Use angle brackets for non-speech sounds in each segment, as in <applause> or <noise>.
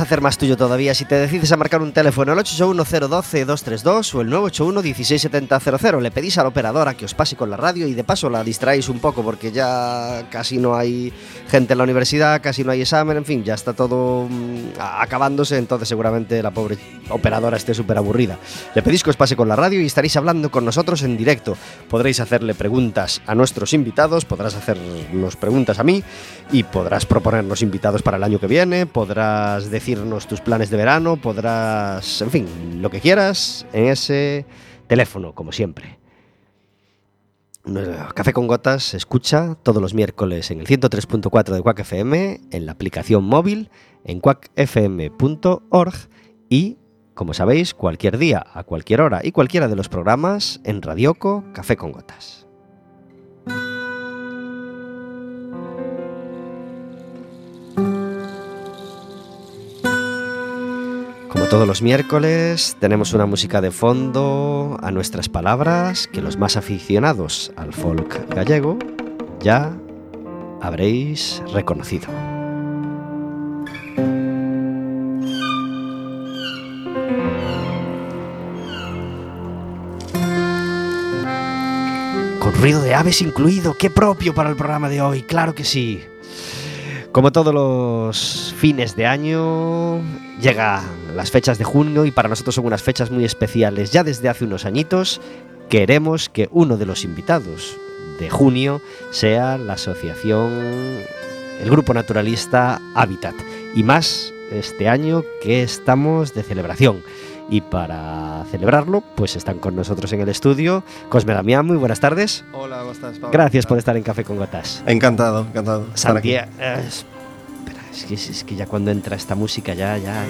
Hacer más tuyo todavía si te decides a marcar un teléfono al 881-012-232 o el 981-16700. Le pedís a la operadora que os pase con la radio y de paso la distraéis un poco porque ya casi no hay gente en la universidad, casi no hay examen, en fin, ya está todo mm, acabándose, entonces seguramente la pobre operadora esté súper aburrida. Le pedís que os pase con la radio y estaréis hablando con nosotros en directo. Podréis hacerle preguntas a nuestros invitados, podrás hacernos preguntas a mí y podrás proponernos invitados para el año que viene podrás decirnos tus planes de verano, podrás, en fin, lo que quieras en ese teléfono, como siempre. Café con Gotas se escucha todos los miércoles en el 103.4 de Quack FM, en la aplicación móvil, en quackfm.org y, como sabéis, cualquier día, a cualquier hora y cualquiera de los programas en Radioco Café con Gotas. Todos los miércoles tenemos una música de fondo a nuestras palabras que los más aficionados al folk gallego ya habréis reconocido. Con ruido de aves incluido, qué propio para el programa de hoy, claro que sí. Como todos los fines de año, llega las fechas de junio y para nosotros son unas fechas muy especiales. Ya desde hace unos añitos queremos que uno de los invitados de junio sea la asociación, el grupo naturalista Habitat. Y más este año que estamos de celebración. Y para celebrarlo, pues están con nosotros en el estudio Cosme Damián, muy buenas tardes. Hola, ¿cómo estás, Pablo? Gracias por estar en Café con Gotas. Encantado, encantado. Santiago. Eh, espera, es que, es que ya cuando entra esta música ya, ya.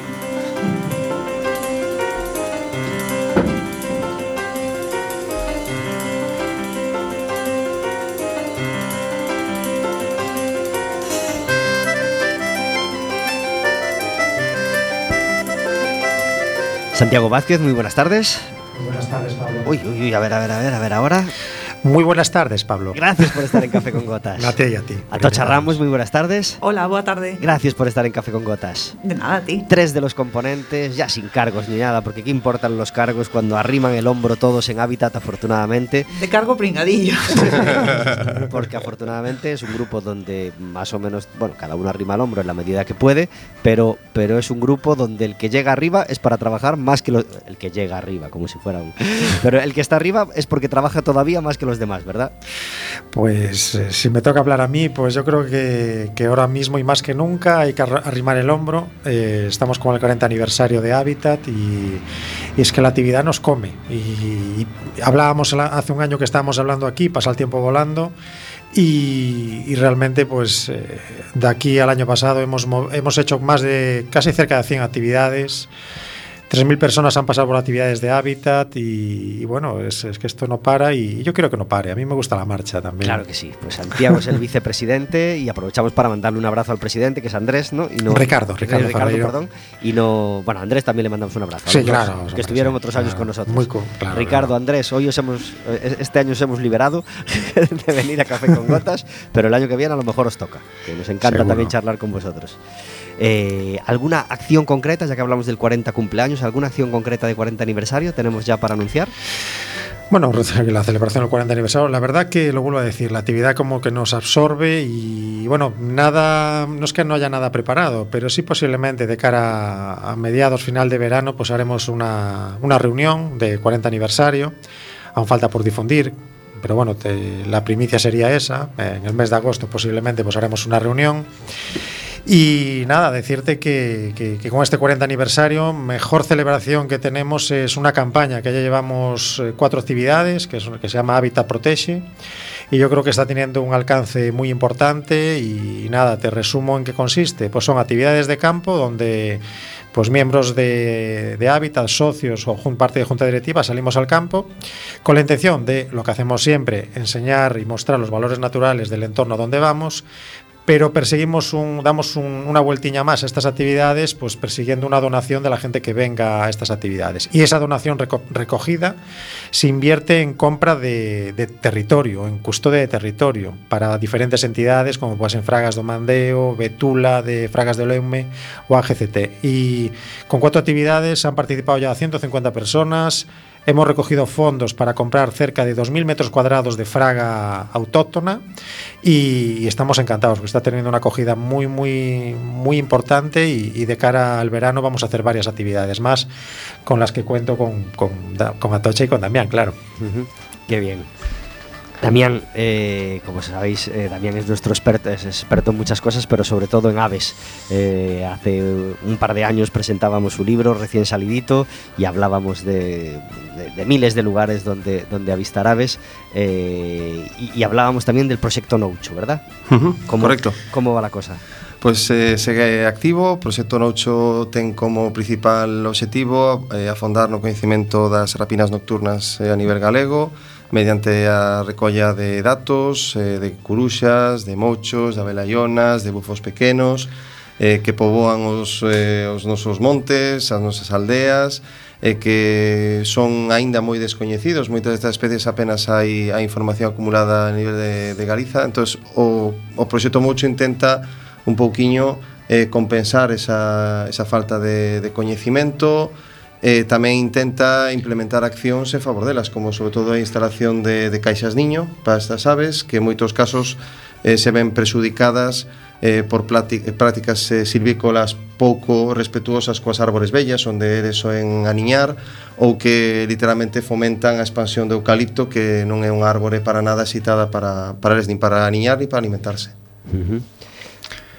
Santiago Vázquez, muy buenas tardes. Muy buenas tardes, Pablo. Uy, uy, uy, a ver, a ver, a ver, a ver, ahora. Muy buenas tardes, Pablo. Gracias por estar en Café con Gotas. <laughs> a ti y a ti. Atocha Ramos, muy buenas tardes. Hola, buena tarde. Gracias por estar en Café con Gotas. De nada, a ti. Tres de los componentes, ya sin cargos ni nada, porque qué importan los cargos cuando arriman el hombro todos en hábitat, afortunadamente. De cargo pringadillo. <laughs> porque afortunadamente es un grupo donde más o menos, bueno, cada uno arrima el hombro en la medida que puede, pero, pero es un grupo donde el que llega arriba es para trabajar más que el que llega arriba, como si fuera un. Pero el que está arriba es porque trabaja todavía más que los demás, ¿verdad? Pues eh, si me toca hablar a mí, pues yo creo que, ahora mismo y más que nunca hay que arrimar el hombro. Eh, estamos con el 40 aniversario de Habitat y, es que la actividad nos come. Y, hablábamos hace un año que estábamos hablando aquí, pasa el tiempo volando. Y, realmente pues eh, de aquí al año pasado hemos, hemos hecho más de casi cerca de 100 actividades 3.000 personas han pasado por actividades de hábitat y, y bueno, es, es, que esto no para y yo quiero que no pare. A mí me gusta la marcha también. Claro que sí. Pues Santiago es el vicepresidente y aprovechamos para mandarle un abrazo al presidente, que es Andrés, ¿no? Y no Ricardo, Ricardo, eh, Ricardo perdón. Y no, bueno, a Andrés también le mandamos un abrazo. Sí, claro. Que estuvieron otros años con nosotros. Muy cool, claro, Ricardo, claro. Andrés, hoy os hemos, eh, este año os hemos liberado <laughs> de venir a Café con Gotas, pero el año que viene a lo mejor os toca, que nos encanta Seguro. también charlar con vosotros. Eh, ¿Alguna acción concreta, ya que hablamos del 40 cumpleaños, alguna acción concreta de 40 aniversario tenemos ya para anunciar? Bueno, <laughs> la celebración del 40 aniversario, la verdad que lo vuelvo a decir, la actividad como que nos absorbe y bueno, nada, no es que no haya nada preparado, pero sí posiblemente de cara a mediados, final de verano, pues haremos una, una reunión de 40 aniversario, aún falta por difundir, pero bueno, te, la primicia sería esa, en el mes de agosto posiblemente pues haremos una reunión. Y nada, decirte que, con este 40 aniversario, mejor celebración que tenemos es una campaña que ya llevamos eh, cuatro actividades, que, es, que se llama Hábitat Protege, y yo creo que está teniendo un alcance muy importante. Y, nada, te resumo en qué consiste. Pues son actividades de campo donde pues miembros de, de Hábitat, socios o parte de junta directiva salimos al campo con la intención de lo que hacemos siempre, enseñar y mostrar los valores naturales del entorno donde vamos, pero perseguimos un, damos un, una vueltiña más a estas actividades, pues persiguiendo una donación de la gente que venga a estas actividades. Y esa donación reco recogida se invierte en compra de, de, territorio, en custodia de territorio, para diferentes entidades como pues en Fragas do Mandeo, Betula, de Fragas de Leume o AGCT. Y con cuatro actividades han participado ya 150 personas. Hemos recogido fondos para comprar cerca de 2.000 metros cuadrados de fraga autóctona y, estamos encantados porque está teniendo una acogida muy, muy, muy importante y, de cara al verano vamos a hacer varias actividades más con las que cuento con, con, con Atocha y con Damián, claro. Qué bien. Damián, eh, como sabéis, eh, Damián es nuestro experto, es experto en muchas cosas, pero sobre todo en aves. Eh, hace un par de años presentábamos su libro recién salidito y hablábamos de, de, de miles de lugares donde, donde avistar aves y, y, hablábamos también del proyecto Noucho, ¿verdad? Uh -huh, ¿Cómo, correcto. ¿Cómo va la cosa? Pois eh, segue activo, o Proxecto Noucho ten como principal obxectivo eh, afondar no coñecimento das rapinas nocturnas eh, a nivel galego mediante a recolla de datos eh, de curuxas, de mochos, de abelaionas, de bufos pequenos eh, que poboan os, eh, os nosos montes, as nosas aldeas e eh, que son aínda moi descoñecidos. Moitas destas especies apenas hai a información acumulada a nivel de, de Galiza. Entón o, o proxecto Moucho intenta un pouquiño eh, compensar esa, esa falta de, de coñecimento eh, tamén intenta implementar accións en favor delas, como sobre todo a instalación de, de caixas niño para estas aves, que en moitos casos eh, se ven presudicadas eh, por eh, prácticas eh, silvícolas pouco respetuosas coas árbores vellas onde eles soen aniñar ou que literalmente fomentan a expansión do eucalipto que non é un árbore para nada citada para, para eles nin para aniñar ni para alimentarse uh -huh.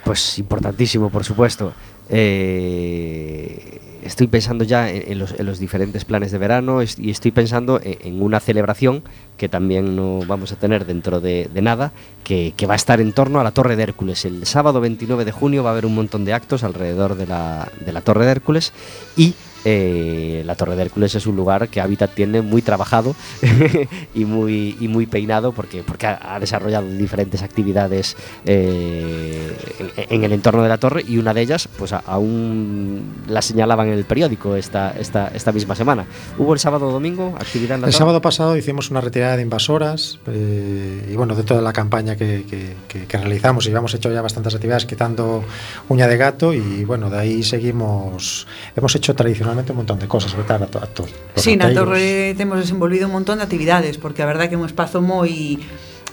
Pois pues importantísimo, por supuesto eh, estoy pensando ya en, los, en, los, diferentes planes de verano y estoy pensando en, en, una celebración que también no vamos a tener dentro de, de nada, que, que, va a estar en torno a la Torre de Hércules. El sábado 29 de junio va a haber un montón de actos alrededor de la, de la Torre de Hércules y eh, la Torre de Hércules es un lugar que Habitat tiene muy trabajado <laughs> y, muy, y muy peinado porque, porque ha, ha desarrollado diferentes actividades eh, en, en, el entorno de la torre y una de ellas pues aún la señalaban en el periódico esta, esta, esta misma semana. ¿Hubo el sábado o domingo actividad en la El torre? sábado pasado hicimos una retirada de invasoras eh, y bueno, dentro de la campaña que, que, que, que realizamos y habíamos hecho ya bastantes actividades quitando uña de gato y bueno, de ahí seguimos, hemos hecho profesionalmente un montón de cosas, verdad, a, a, a Sí, na Torre temos desenvolvido un montón de actividades, porque a verdade que é un espazo moi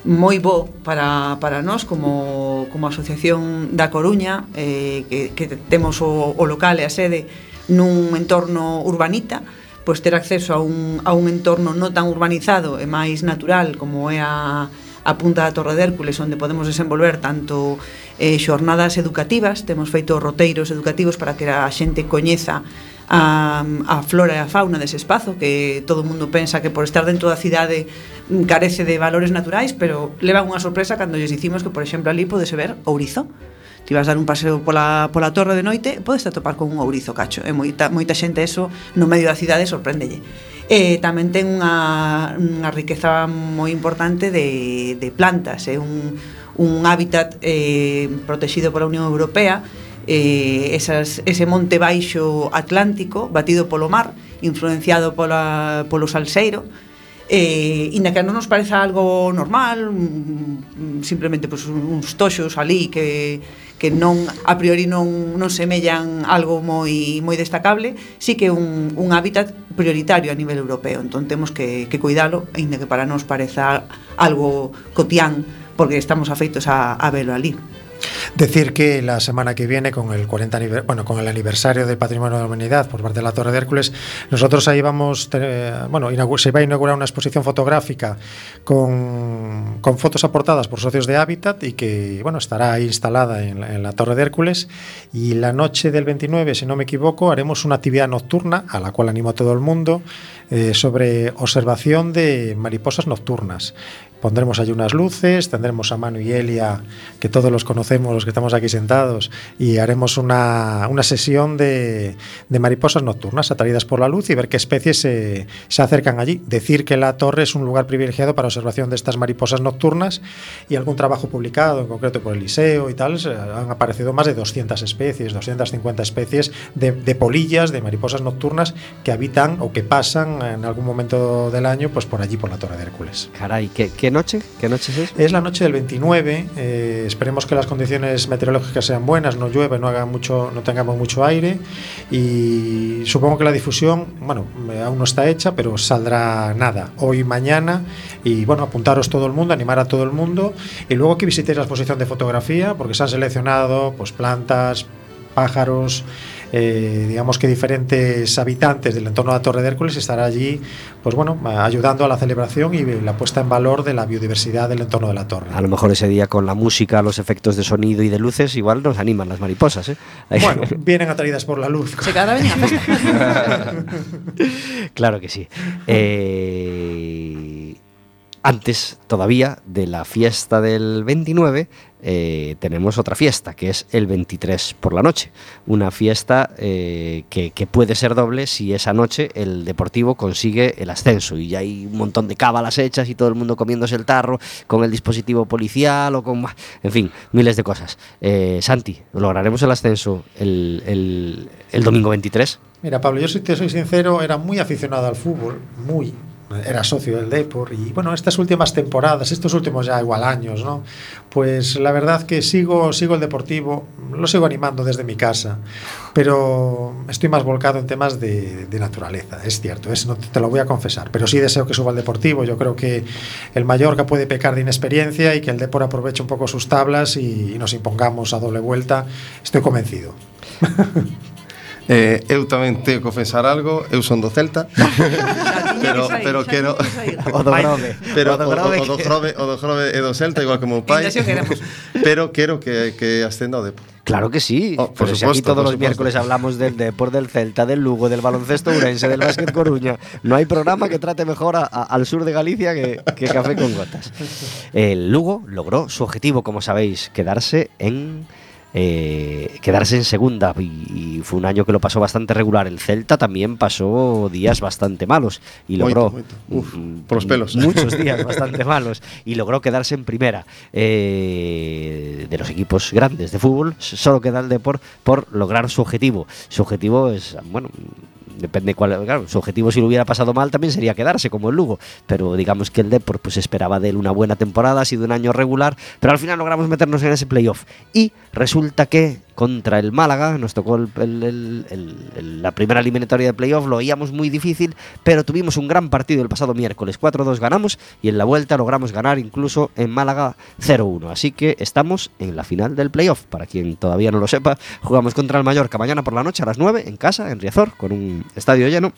moi bo para, para nós como, como Asociación da Coruña eh, que, que temos o, o local e a sede nun entorno urbanita pois ter acceso a un, a un entorno non tan urbanizado e máis natural como é a, a punta da Torre de Hércules onde podemos desenvolver tanto eh, xornadas educativas temos feito roteiros educativos para que a xente coñeza a, a flora e a fauna dese espazo que todo o mundo pensa que por estar dentro da cidade carece de valores naturais pero leva unha sorpresa cando lles dicimos que por exemplo ali podese ver ourizo. Ti vas dar un paseo pola, pola torre de noite podes atopar con un ourizo cacho e moita, moita xente eso no medio da cidade sorprendelle e tamén ten unha, unha riqueza moi importante de, de plantas é un, un hábitat eh, protegido pola Unión Europea eh, esas, ese monte baixo atlántico batido polo mar, influenciado pola, polo salseiro, eh, inda que non nos pareza algo normal, mm, mm, simplemente pues, uns toxos ali que, que non a priori non, non semellan algo moi moi destacable, sí que un, un hábitat prioritario a nivel europeo, entón temos que, que cuidalo, aínda que para nos pareza algo cotián, porque estamos afeitos a, a velo ali. Decir que la semana que viene, con el 40 bueno, con el aniversario del Patrimonio de la Humanidad por parte de la Torre de Hércules, nosotros ahí vamos, bueno, se va a inaugurar una exposición fotográfica con, fotos aportadas por socios de Hábitat y que, bueno, estará ahí instalada en la, en la Torre de Hércules. Y la noche del 29, si no me equivoco, haremos una actividad nocturna a la cual animo a todo el mundo eh, sobre observación de mariposas nocturnas. Pondremos allí unas luces, tendremos a Manu y Elia, que todos los conocemos, los que estamos aquí sentados, y haremos una, una sesión de, de, mariposas nocturnas atraídas por la luz y ver qué especies se, se, acercan allí. Decir que la torre es un lugar privilegiado para observación de estas mariposas nocturnas y algún trabajo publicado, en concreto por el Liceo y tal, han aparecido más de 200 especies, 250 especies de, de polillas, de mariposas nocturnas que habitan o que pasan en algún momento del año pues por allí, por la Torre de Hércules. Caray, ¿qué, qué noche? ¿Qué noche es? Es la noche del 29. Eh, esperemos que las condiciones meteorológicas sean buenas, no llueve, no haga mucho, no tengamos mucho aire y supongo que la difusión, bueno, aún no está hecha, pero saldrá nada hoy, mañana y bueno, apuntaros todo el mundo, animar a todo el mundo y luego que visitéis la exposición de fotografía porque se han seleccionado pues plantas, pájaros eh, digamos que diferentes habitantes del entorno de la Torre de Hércules estará allí, pues bueno, ayudando a la celebración y la puesta en valor de la biodiversidad del entorno de la torre. A lo mejor ese día con la música, los efectos de sonido y de luces, igual nos animan las mariposas, ¿eh? Bueno, vienen atraídas por la luz. Se quedará bien Claro que sí. Eh, antes todavía de la fiesta del 29 eh, tenemos otra fiesta, que es el 23 por la noche. Una fiesta eh, que, puede ser doble si esa noche el Deportivo consigue el ascenso y ya hay un montón de cábalas hechas y todo el mundo comiéndose el tarro con el dispositivo policial o con... En fin, miles de cosas. Eh, Santi, ¿lograremos el ascenso el, el, el domingo 23? Mira, Pablo, yo si te soy sincero, era muy aficionado al fútbol, muy, era socio del Depor y bueno, estas últimas temporadas, estos últimos ya igual años, ¿no? Pues la verdad que sigo sigo el Deportivo, lo sigo animando desde mi casa, pero estoy más volcado en temas de, de naturaleza, es cierto, es, no te lo voy a confesar, pero sí deseo que suba el Deportivo, yo creo que el Mallorca puede pecar de inexperiencia y que el Depor aproveche un poco sus tablas y, y nos impongamos a doble vuelta, estoy convencido. <laughs> Eh, eu tamén teño que confesar algo, eu son do Celta. <laughs> pero pero quero <laughs> o do Grove. Pero o do Grove, o, o, do Grove, o do Grove e do Celta igual que o meu pai. <laughs> pero quero que que ascenda o Depor. Claro que sí. Oh, por pero supuesto, si aquí todos los miércoles hablamos del Depor, del Celta, del Lugo, del baloncesto urense, del básquet Coruña. No hay programa que trate mejor a, a, al sur de Galicia que, que Café con Gotas. El Lugo logró su objetivo, como sabéis, quedarse en eh, quedarse en segunda y, y, fue un año que lo pasó bastante regular. El Celta también pasó días bastante malos y logró muito, muito. Uf, por los pelos <laughs> muchos <laughs> días bastante malos y logró quedarse en primera eh, de los equipos grandes de fútbol. Solo queda el Depor por lograr su objetivo. Su objetivo es bueno depende cuál, claro, su objetivo si lo hubiera pasado mal también sería quedarse como el Lugo, pero digamos que el Depor pues esperaba de él una buena temporada, ha sido un año regular, pero al final logramos meternos en ese playoff. Y resulta que contra el Málaga, nos tocó el, el, el, la primera eliminatoria de playoff, lo veíamos muy difícil, pero tuvimos un gran partido el pasado miércoles, 4-2 ganamos y en la vuelta logramos ganar incluso en Málaga 0-1, así que estamos en la final del playoff, para quien todavía no lo sepa, jugamos contra el Mallorca mañana por la noche a las 9 en casa, en Riazor, con un estadio lleno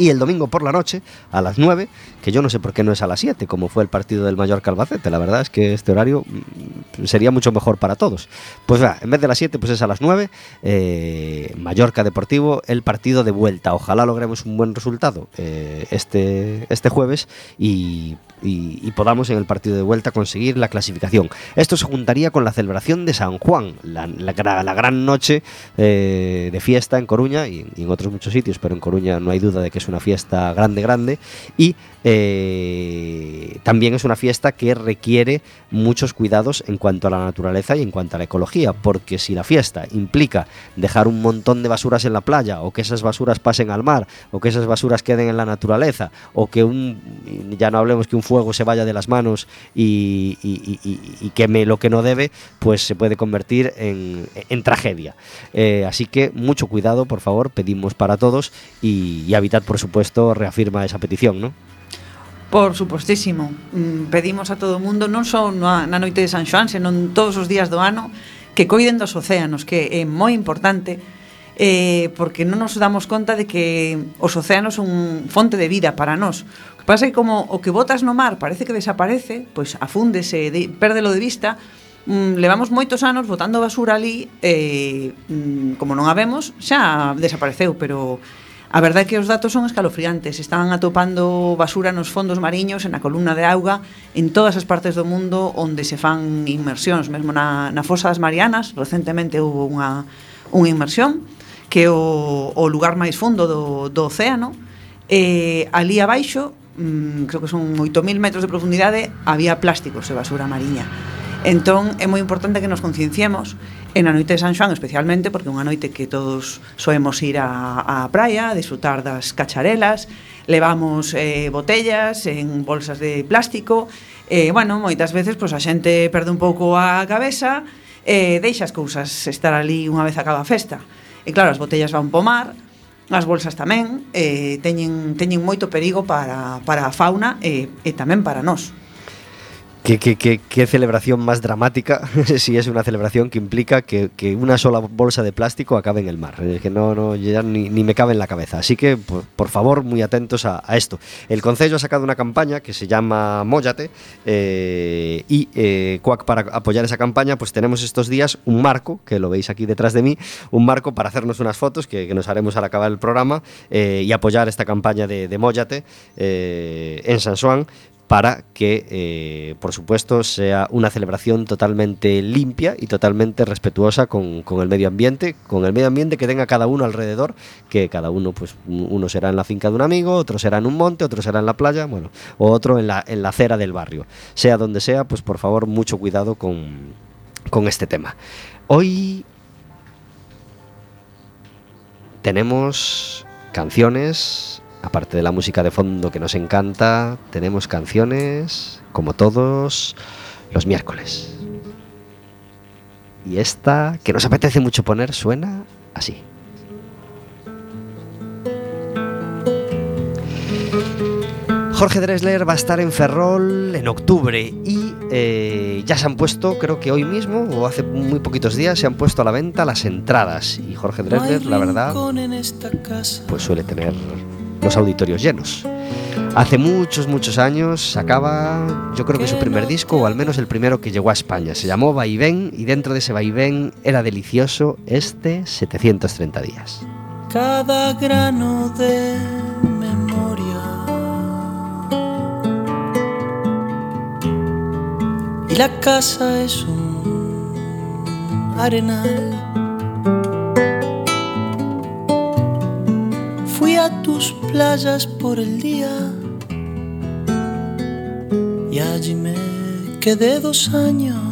y el domingo por la noche a las 9, que yo no sé por qué no es a las 7, como fue el partido del Mallorca Albacete. La verdad es que este horario mm, sería mucho mejor para todos. Pues va, en vez de las 7, pues es a las 9. Eh, Mallorca Deportivo, el partido de vuelta. Ojalá logremos un buen resultado eh, este, este jueves y y, podamos en el partido de vuelta conseguir la clasificación. Esto se juntaría con la celebración de San Juan, la, la la gran noche eh, de fiesta en Coruña y, y en otros muchos sitios, pero en Coruña no hay duda de que es una fiesta grande, grande. Y eh, también es una fiesta que requiere muchos cuidados en cuanto a la naturaleza y en cuanto a la ecología, porque si la fiesta implica dejar un montón de basuras en la playa, o que esas basuras pasen al mar, o que esas basuras queden en la naturaleza, o que un, ya no hablemos que un fuego se vaya de las manos y, y- queme lo que no debe, pues se puede convertir en, tragedia. Eh, así que mucho cuidado, por favor, pedimos para todos y, y Habitat, por supuesto, reafirma esa petición, ¿no? Por supostísimo. Mm, Pedimos a todo o mundo, non só na, na noite de San Xoán, senón todos os días do ano, que coiden dos océanos, que é moi importante, eh, porque non nos damos conta de que os océanos son fonte de vida para nós. que pasa é como o que botas no mar parece que desaparece, pois afúndese, de, pérdelo de vista, mm, levamos moitos anos botando basura ali e mm, como non a vemos, xa desapareceu, pero a verdade é que os datos son escalofriantes, están atopando basura nos fondos mariños, na columna de auga, en todas as partes do mundo onde se fan inmersións, mesmo na, na fosa das Marianas, recentemente houve unha, unha inmersión, que é o, o lugar máis fundo do, do océano, e ali abaixo mm, creo que son 8.000 metros de profundidade, había plásticos e basura mariña. Entón, é moi importante que nos concienciemos en a noite de San Xoán especialmente, porque é unha noite que todos soemos ir á, á praia, a disfrutar das cacharelas, levamos eh, botellas en bolsas de plástico, eh, bueno, moitas veces pois, a xente perde un pouco a cabeza, eh, deixa as cousas estar ali unha vez acaba a festa. E claro, as botellas van pomar, as bolsas tamén eh, teñen, teñen moito perigo para, para a fauna e, e tamén para nós. ¿Qué, qué, qué, qué celebración más dramática <laughs> si es una celebración que implica que, una sola bolsa de plástico acabe en el mar. Que no, no ya ni, ni me cabe en la cabeza. Así que, por, por favor, muy atentos a, esto. El Concello ha sacado una campaña que se llama Móllate eh, y eh, para apoyar esa campaña, pues tenemos estos días un marco, que lo veis aquí detrás de mí, un marco para hacernos unas fotos que, nos haremos al acabar el programa eh, y apoyar esta campaña de, de eh, en San Juan para que, eh, por supuesto, sea una celebración totalmente limpia y totalmente respetuosa con, el medio ambiente, con el medio ambiente que tenga cada uno alrededor, que cada uno, pues uno será en la finca de un amigo, otro será en un monte, otro será en la playa, bueno, o otro en la, en la acera del barrio. Sea donde sea, pues por favor, mucho cuidado con, con este tema. Hoy tenemos canciones aparte de la música de fondo que nos encanta, tenemos canciones como todos los miércoles. Y esta, que nos apetece mucho poner, suena así. Jorge Dressler va a estar en Ferrol en octubre y eh, ya se han puesto, creo que hoy mismo o hace muy poquitos días, se han puesto a la venta las entradas. Y Jorge Dressler, la verdad, pues suele tener los auditorios llenos. Hace muchos, muchos años sacaba, yo creo que su primer disco, o al menos el primero que llegó a España. Se llamó Vaivén y dentro de ese Vaivén era delicioso este 730 días. Cada grano de memoria y la casa es un arenal. A tus playas por el día y allí me quedé dos años.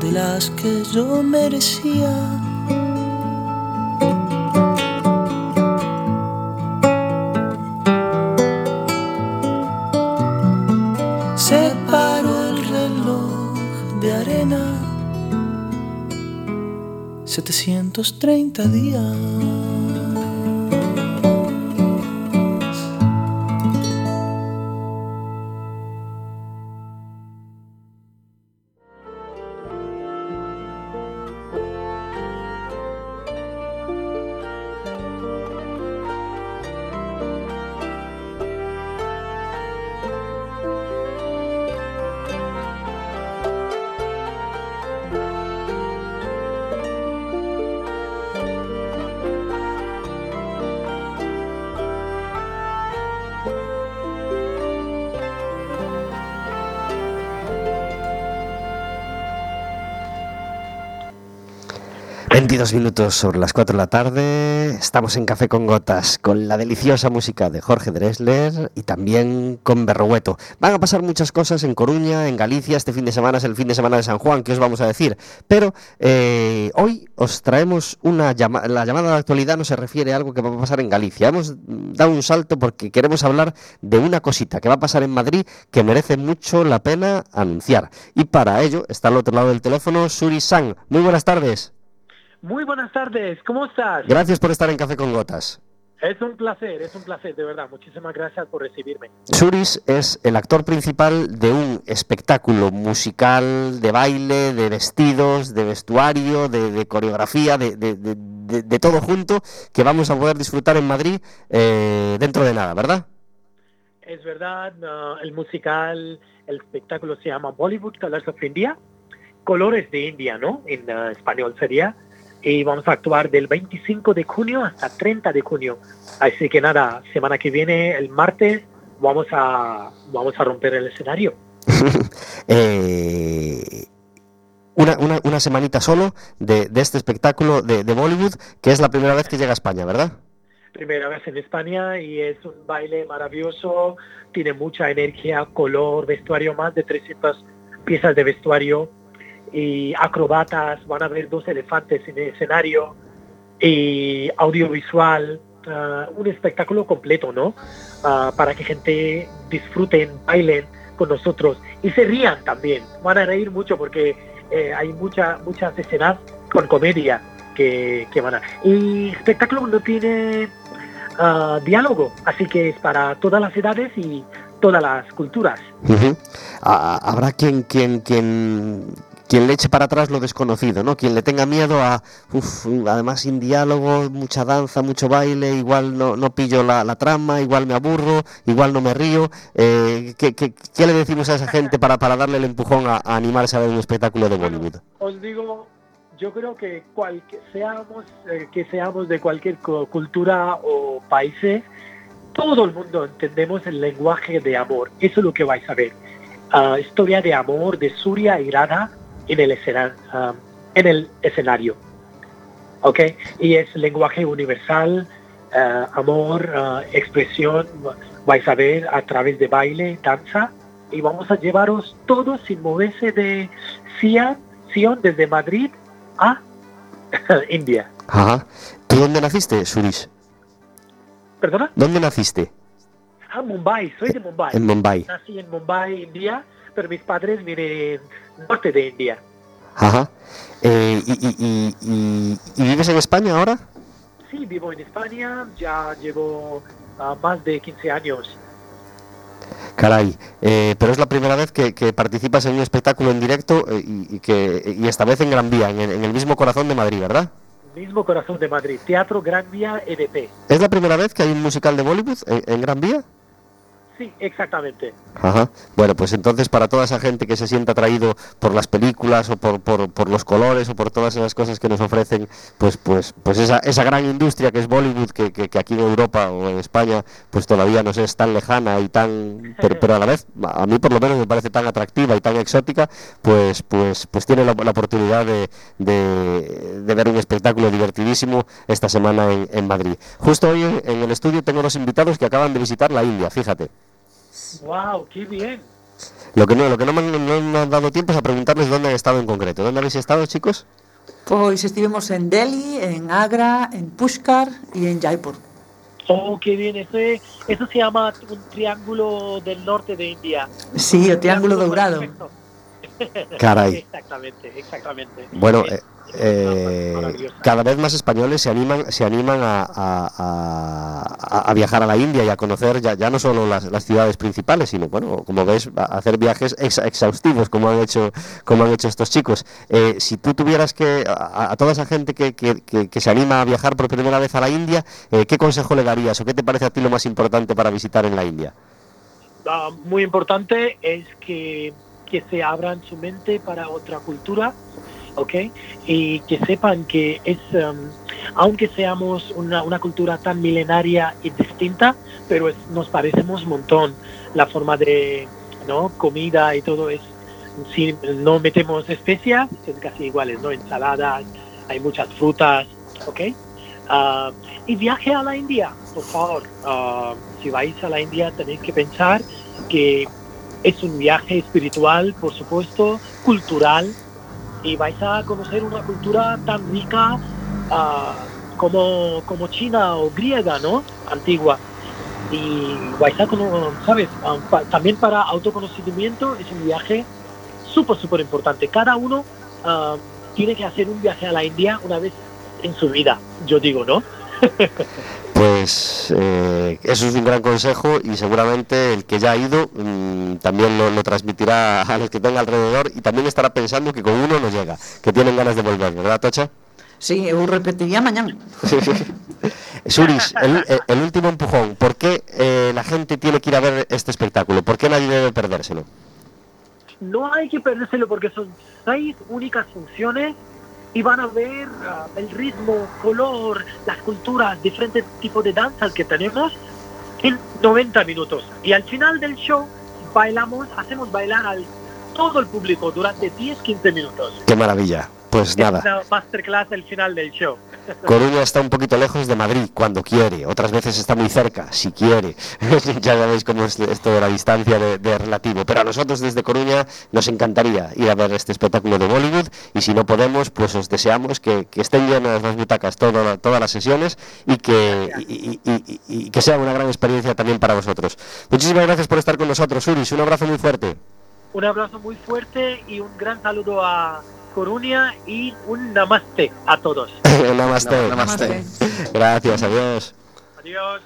de las que yo merecía. Separó el reloj de arena, 730 días. Dos minutos sobre las 4 de la tarde. Estamos en Café con Gotas con la deliciosa música de Jorge Dresler y también con Berrogueto. Van a pasar muchas cosas en Coruña, en Galicia. Este fin de semana es el fin de semana de San Juan, que os vamos a decir. Pero eh, hoy os traemos una llamada. La llamada de actualidad no se refiere a algo que va a pasar en Galicia. Hemos dado un salto porque queremos hablar de una cosita que va a pasar en Madrid que merece mucho la pena anunciar. Y para ello está al otro lado del teléfono Suri Sang. Muy buenas tardes. Muy buenas tardes, ¿cómo estás? Gracias por estar en Café con Gotas. Es un placer, es un placer, de verdad. Muchísimas gracias por recibirme. Suris es el actor principal de un espectáculo musical, de baile, de vestidos, de vestuario, de, coreografía, de, todo junto, que vamos a poder disfrutar en Madrid eh, dentro de nada, ¿verdad? Es verdad, el musical, el espectáculo se llama Bollywood Colors of India, Colores de India, ¿no? En uh, español sería y vamos a actuar del 25 de junio hasta 30 de junio. Así que nada, semana que viene, el martes, vamos a, vamos a romper el escenario. <laughs> Eh, una, una, una, semanita solo de, este espectáculo de, de, Bollywood, que es la primera vez que llega a España, ¿verdad? Primera vez en España y es un baile maravilloso, tiene mucha energía, color, vestuario, más de 300 piezas de vestuario y acrobatas, van a ver dos elefantes en el escenario y audiovisual, ah, un espectáculo completo, ¿no? Ah, para que gente disfruten, bailen con nosotros y se rían también. Van a reír mucho porque eh, hay mucha, muchas escenas con comedia que, que van a... Y espectáculo no tiene ah, diálogo, así que es para todas las edades y todas las culturas. Habrá quien, quien, quien quien le eche para atrás lo desconocido, ¿no? Quien le tenga miedo a, uf, además sin diálogo, mucha danza, mucho baile, igual no, no pillo la, trama, igual me aburro, igual no me río. Eh, ¿qué, le decimos a esa gente para, para darle el empujón a, animarse a ver un espectáculo de Bollywood? os digo, yo creo que cual, seamos, eh, que seamos de cualquier cultura o países, todo el mundo entendemos el lenguaje de amor. Eso es lo que vais a ver. Ah, historia de amor de Surya y Radha en el, escenario, um, en el escenario. ¿Ok? Y es lenguaje universal, uh, amor, uh, expresión, vais a ver a través de baile, danza, y vamos a llevaros todos sin moverse de Sion, Sion desde Madrid a <laughs> India. Ajá. ¿Tú dónde naciste, Suris? ¿Perdona? ¿Dónde naciste? Ah, Mumbai, soy de Mumbai. En Mumbai. Nací en Mumbai, India, pero mis padres vienen norte de India. Ajá. Eh, y, vives en España ahora? Sí, vivo en España, ya llevo ah, más de 15 años. Caray, eh, pero es la primera vez que, participas en un espectáculo en directo eh, y, que, y esta vez en Gran Vía, en, el mismo corazón de Madrid, ¿verdad? Mismo corazón de Madrid, Teatro Gran Vía EDP. ¿Es la primera vez que hay un musical de Bollywood en Gran Vía? Sí, exactamente. Ajá. Bueno, pues entonces para toda esa gente que se sienta atraído por las películas o por, por, los colores o por todas esas cosas que nos ofrecen, pues pues pues esa, esa gran industria que es Bollywood, que, que, aquí en Europa o en España pues todavía no es tan lejana y tan... Pero, pero, a la vez, a mí por lo menos me parece tan atractiva y tan exótica, pues pues pues tiene la, oportunidad de, de, ver un espectáculo divertidísimo esta semana en, en Madrid. Justo hoy en el estudio tengo dos invitados que acaban de visitar la India, fíjate. ¡Wow! ¡Qué bien! Lo que no, lo que no me, han, no me han dado tiempo es a preguntarles dónde han estado en concreto. ¿Dónde habéis estado, chicos? Pois estivemos en Delhi, en Agra, en Pushkar y en Jaipur. Oh, qué bien. Eso, es- eso se llama un triángulo del norte de India. Sí, o Triángulo Dourado. perfecto. Caray. Exactamente, exactamente. Bueno, eh, eh, cada vez más españoles se animan, se animan a, a- a- a viajar a la India y a conocer ya, ya no solo las, las ciudades principales, sino bueno, como ves, a hacer viajes ex- exhaustivos como han hecho, como han hecho estos chicos. Eh, si tú tuvieras que a, toda esa gente que, que- que- que se anima a viajar por primera vez a la India, ¿qué consejo le darías o qué te parece a ti lo más importante para visitar en la India? Ah, muy importante es que, que se abran su mente para otra cultura, ¿ok? Y que sepan que es, um, aunque seamos una, una cultura tan milenaria y distinta, pero es- nos parecemos un montón. La forma de, ¿no? Comida y todo es, si no metemos especias, es casi iguales, ¿no? Ensaladas, hay muchas frutas, ¿ok? Ah, y viaje a la India, por favor. Ah, si vais a la India tenéis que pensar que es un viaje espiritual, por supuesto, cultural, y vais a conocer una cultura tan rica ah, como, como China o griega, ¿no? Antigua. Y vais a conocer, ¿sabes? Ah, también para autoconocimiento es un viaje súper, súper importante. Cada uno ah, tiene que hacer un viaje a la India una vez en su vida, yo digo, ¿no? <laughs> Pues eh, eso es un gran consejo y seguramente el que ya ha ido mm, también lo, lo transmitirá a los que tenga alrededor y también estará pensando que con uno no llega, que tienen ganas de volver, ¿verdad, Tocha? Sí, eu repetiría mañana. <laughs> Suris, el, el- el último empujón, ¿por qué eh, la gente tiene que ir a ver este espectáculo? ¿Por qué nadie debe perdérselo? no hay que perdérselo porque son seis únicas funciones y van a ver ah, el ritmo, color, las culturas, diferentes tipos de danzas que tenemos en 90 minutos. Y al final del show bailamos, hacemos bailar al todo el público durante 10-15 minutos. Qué maravilla. Pues Es nada, masterclass al final del show. <laughs> Coruña está un poquito lejos de Madrid cuando quiere, otras veces está muy cerca, si quiere. <laughs> ya sabéis cómo es esto de la distancia de, de relativo. Pero a nosotros desde Coruña nos encantaría ir a ver este espectáculo de Bollywood y si no podemos, pues os deseamos que, que estén llenas las butacas todo- todas las sesiones y que, y, y- y- y que sea una gran experiencia también para vosotros. Muchísimas gracias por estar con nosotros, Uris. Un abrazo muy fuerte. Un abrazo muy fuerte y un gran saludo a Coruña y un namaste a todos. <laughs> Namaste. Namaste. Gracias, adiós. Adiós.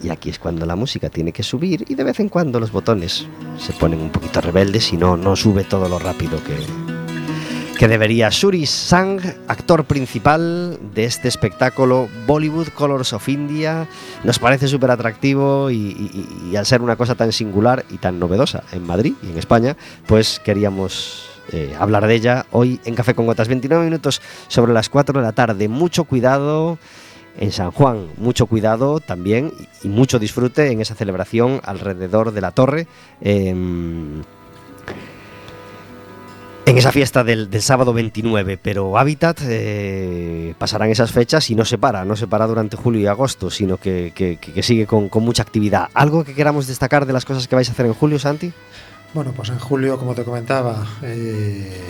Y aquí es cuando la música tiene que subir y de vez en cuando los botones se ponen un poquito rebeldes y no, no sube todo lo rápido que, que debería. Suri Sang, actor principal de este espectáculo Bollywood Colors of India, nos parece súper atractivo y, y- y al ser una cosa tan singular y tan novedosa en Madrid y en España, pues queríamos eh, hablar de ella hoy en Café con Gotas. 29 minutos sobre las 4 de la tarde. Mucho cuidado en San Juan. Mucho cuidado también y mucho disfrute en esa celebración alrededor de la torre. em, en esa fiesta del, sábado 29, pero Habitat eh, pasarán esas fechas y no se para, no se para durante julio y agosto, sino que sigue con, con mucha actividad. ¿Algo que queramos destacar de las cosas que vais a hacer en julio, Santi? Bueno, pues en julio, como te comentaba, eh,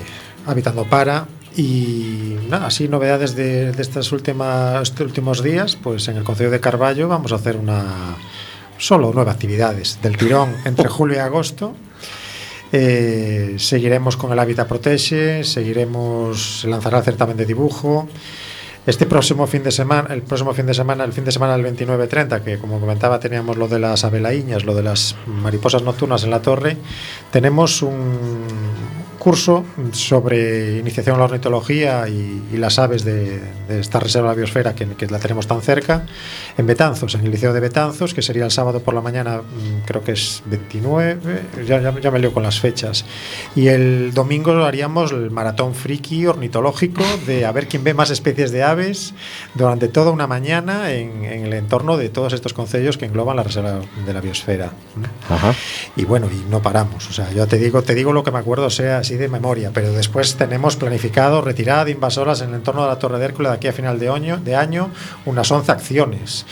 Habitando para. Y nada, así novedades de, de estas últimas, estos últimos días, pues en el Consejo de Carballo vamos a hacer una solo nueve actividades del tirón entre <laughs> julio y agosto. Eh, seguiremos con el Hábitat Protege, seguiremos, se lanzará el certamen de dibujo. Este próximo fin de semana, el próximo fin de semana, el fin de semana del 29-30, que como comentaba teníamos lo de las abelaiñas, lo de las mariposas nocturnas en la torre, tenemos un curso sobre iniciación a la ornitología y, y las aves de, de esta reserva de la biosfera que, que la tenemos tan cerca, en Betanzos, en el Liceo de Betanzos, que sería el sábado por la mañana, mm, creo que es 29, ya, ya, ya me leo con las fechas. Y el domingo haríamos el maratón friki ornitológico de a ver quién ve más especies de aves durante toda una mañana en, en el entorno de todos estos concellos que engloban la reserva de la biosfera. Ajá. Y bueno, y no paramos. O sea, yo te digo, te digo lo que me acuerdo, sea, así de memoria, pero después tenemos planificado retirada de invasoras en el entorno de la Torre de Hércules de aquí a final de año, de año unas 11 acciones.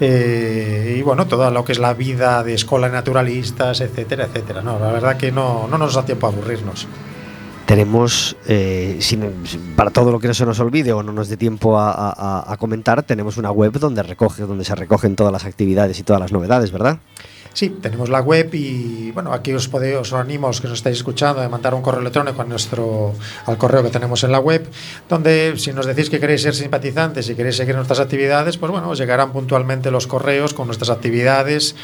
Eh, y bueno, todo lo que es la vida de escuela de naturalistas, etcétera, etcétera. No, la verdad que no, no nos da tiempo a aburrirnos. Tenemos, eh, sin- para todo lo que no se nos olvide o no nos dé tiempo a, a- a comentar, tenemos una web donde recoge, donde se recogen todas las actividades y todas las novedades, ¿verdad? Sí, tenemos la web y bueno, aquí os podéis, os animo a los que nos estáis escuchando de mandar un correo electrónico a nuestro, al correo que tenemos en la web, donde si nos decís que queréis ser simpatizantes y queréis seguir nuestras actividades, pues bueno, os llegarán puntualmente los correos con nuestras actividades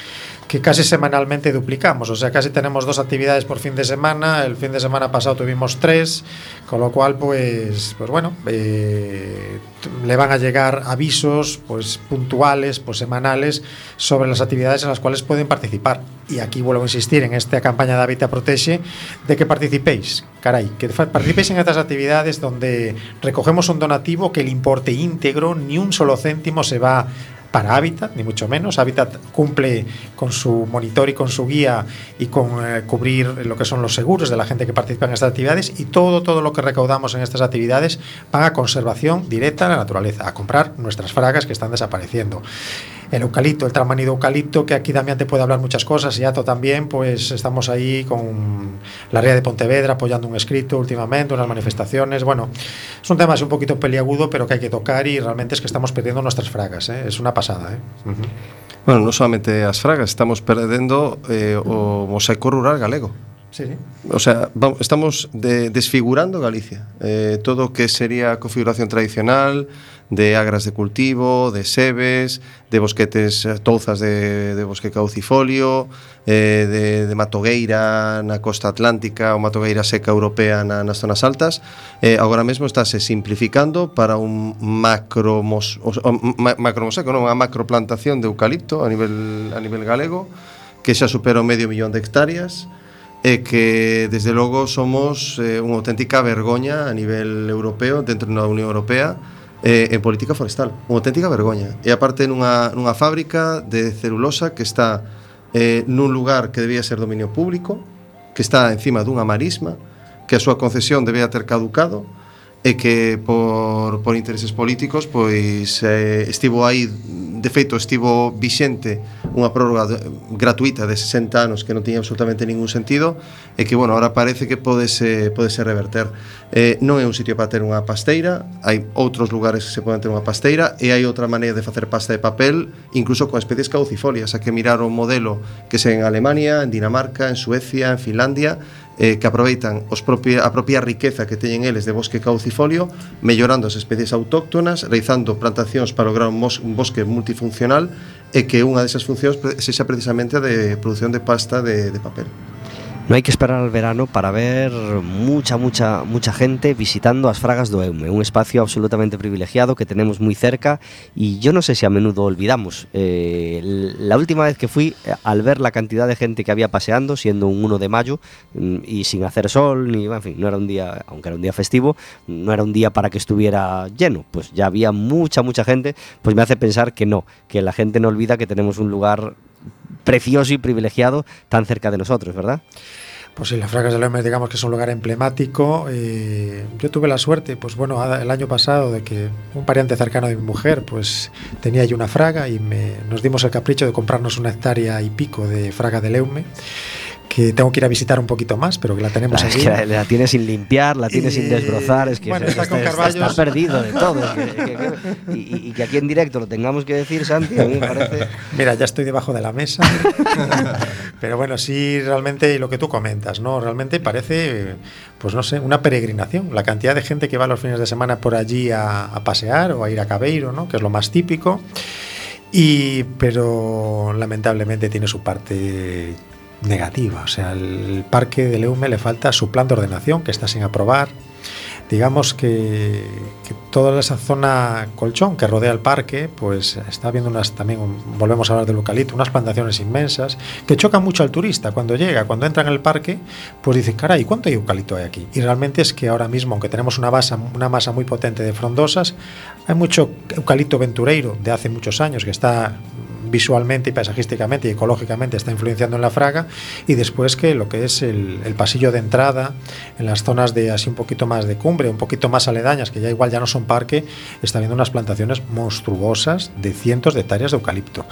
que casi semanalmente duplicamos, o sea, casi tenemos dos actividades por fin de semana, el fin de semana pasado tuvimos tres, con lo cual pues, pues bueno, eh, le van a llegar avisos pues puntuales, pues semanales sobre las actividades en las cuales pueden participar. Y aquí vuelvo a insistir en esta campaña de Hábitat Protege de que participéis, caray, que participéis en estas actividades donde recogemos un donativo que el importe íntegro, ni un solo céntimo se va para Hábitat, ni mucho menos. Hábitat cumple con su monitor y con su guía y con eh, cubrir lo que son los seguros de la gente que participa en estas actividades y todo, todo lo que recaudamos en estas actividades van a conservación directa de la naturaleza, a comprar nuestras fragas que están desapareciendo. El eucalipto, el tramanido eucalipto, que aquí Damián te puede hablar muchas cosas, y Ato también, pues estamos ahí con la ría de Pontevedra apoyando un escrito últimamente, unas manifestaciones. Bueno, es un tema así un poquito peliagudo, pero que hay que tocar y realmente es que estamos perdiendo nuestras fragas. ¿eh? Es una pasada. ¿eh? Bueno, non solamente as fragas, estamos perdendo eh, o mosaico rural galego. Sí, sí. O sea, vamos, estamos de, desfigurando Galicia. Eh, todo o que sería a configuración tradicional de agras de cultivo, de sebes, de bosquetes eh, touzas de, de bosque caucifolio, eh, de, de matogueira na costa atlántica ou matogueira seca europea na, nas zonas altas, eh, agora mesmo estáse simplificando para un macromos, o, o, ma, non, unha macroplantación de eucalipto a nivel, a nivel galego, que xa supera o medio millón de hectáreas, e que desde logo somos eh, unha auténtica vergoña a nivel europeo dentro da Unión Europea eh, en política forestal. Unha auténtica vergoña. E aparte nunha, nunha fábrica de celulosa que está eh, nun lugar que debía ser dominio público, que está encima dunha marisma, que a súa concesión debía ter caducado, e que por, por intereses políticos pois eh, estivo aí, de feito estivo vixente unha prórroga de, gratuita de 60 anos que non tiña absolutamente ningún sentido e que, bueno, ahora parece que podese, podese reverter. Eh, non é un sitio para ter unha pasteira, hai outros lugares que se poden ter unha pasteira e hai outra maneira de facer pasta de papel, incluso con especies caucifolias, a que mirar o modelo que se en Alemania, en Dinamarca, en Suecia, en Finlandia, eh, que aproveitan os propia, a propia riqueza que teñen eles de bosque caucifolio, mellorando as especies autóctonas, realizando plantacións para lograr un, mos, un bosque multifuncional e que unha desas funcións sexa precisamente a de produción de pasta de, de papel. No hay que esperar al verano para ver mucha, mucha, mucha gente visitando las Fragas do Eume, un espacio absolutamente privilegiado que tenemos muy cerca y yo no sé si a menudo olvidamos. Eh, la última vez que fui, eh, al ver la cantidad de gente que había paseando, siendo un 1 de mayo mm, y sin hacer sol, ni, en fin, no era un día, aunque era un día festivo, no era un día para que estuviera lleno, pues ya había mucha, mucha gente, pues me hace pensar que no, que la gente no olvida que tenemos un lugar precioso y privilegiado tan cerca de nosotros, ¿verdad? Pues sí, las Fragas de León, digamos que es un lugar emblemático. eh, yo tuve la suerte, pues bueno, el año pasado de que un pariente cercano de mi mujer, pues tenía allí una fraga y me, nos dimos el capricho de comprarnos una hectárea y pico de fraga de Leume, que tengo que ir a visitar un poquito más, pero que la tenemos La, es aquí. que la, la tiene sin limpiar, la tiene sin desbrozar, es que bueno, está está, Carballos. está perdido de todo. es <laughs> que- que- que- y, y que aquí en directo lo tengamos que decir, Santi, a mí me parece... <laughs> Mira, ya estoy debajo de la mesa. <laughs> Pero bueno, sí, realmente, y lo que tú comentas, ¿no? Realmente parece, pues no sé, una peregrinación. La cantidad de gente que va los fines de semana por allí a, a pasear o a ir a Cabeiro, ¿no? Que es lo más típico. Y, pero lamentablemente tiene su parte negativa. O sea, el parque de Leume le falta su plan de ordenación, que está sin aprobar. Digamos que, que toda esa zona colchón que rodea el parque, pues está viendo unas también, volvemos a hablar del eucalipto, unas plantaciones inmensas que chocan mucho al turista cuando llega, cuando entra en el parque, pues dice, caray, ¿cuánto eucalipto hay aquí? Y realmente es que ahora mismo, aunque tenemos una masa, una masa muy potente de frondosas, hay mucho eucalipto ventureiro de hace muchos años que está visualmente y paisajísticamente y ecológicamente está influenciando en la fraga y después que lo que es el, pasillo de entrada en las zonas de así un poquito más de cumbre, un poquito más aledañas, que ya igual ya no son parque, está viendo unas plantaciones monstruosas de cientos de hectáreas de eucalipto.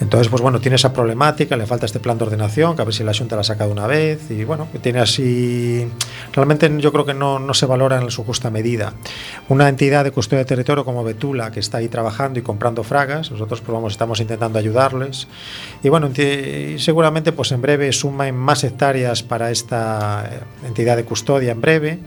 Entonces, pues bueno, tiene esa problemática, le falta este plan de ordenación, que a ver si la Junta la ha sacado una vez, y bueno, tiene así... Realmente yo creo que no, no se valora en su justa medida. Una entidad de custodia de territorio como Betula, que está ahí trabajando y comprando fragas, nosotros pues vamos, estamos intentando ayudarles, y bueno, seguramente pues en breve sumen más hectáreas para esta eh, entidad de custodia en breve,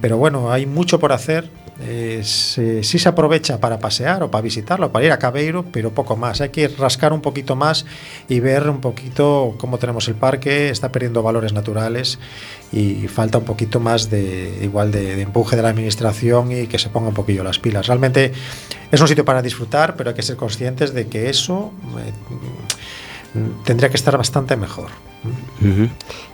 pero bueno, hay mucho por hacer. Eh, se- sí se aprovecha para pasear o para visitarlo, para ir a Cabeiro, pero poco más. Hay que rascar un poquito más y ver un poquito cómo tenemos el parque. Está perdiendo valores naturales y falta un poquito más de igual de, de empuje de la administración y que se ponga un poquillo las pilas. Realmente es un sitio para disfrutar, pero hay que ser conscientes de que eso eh, tendría que estar bastante mejor.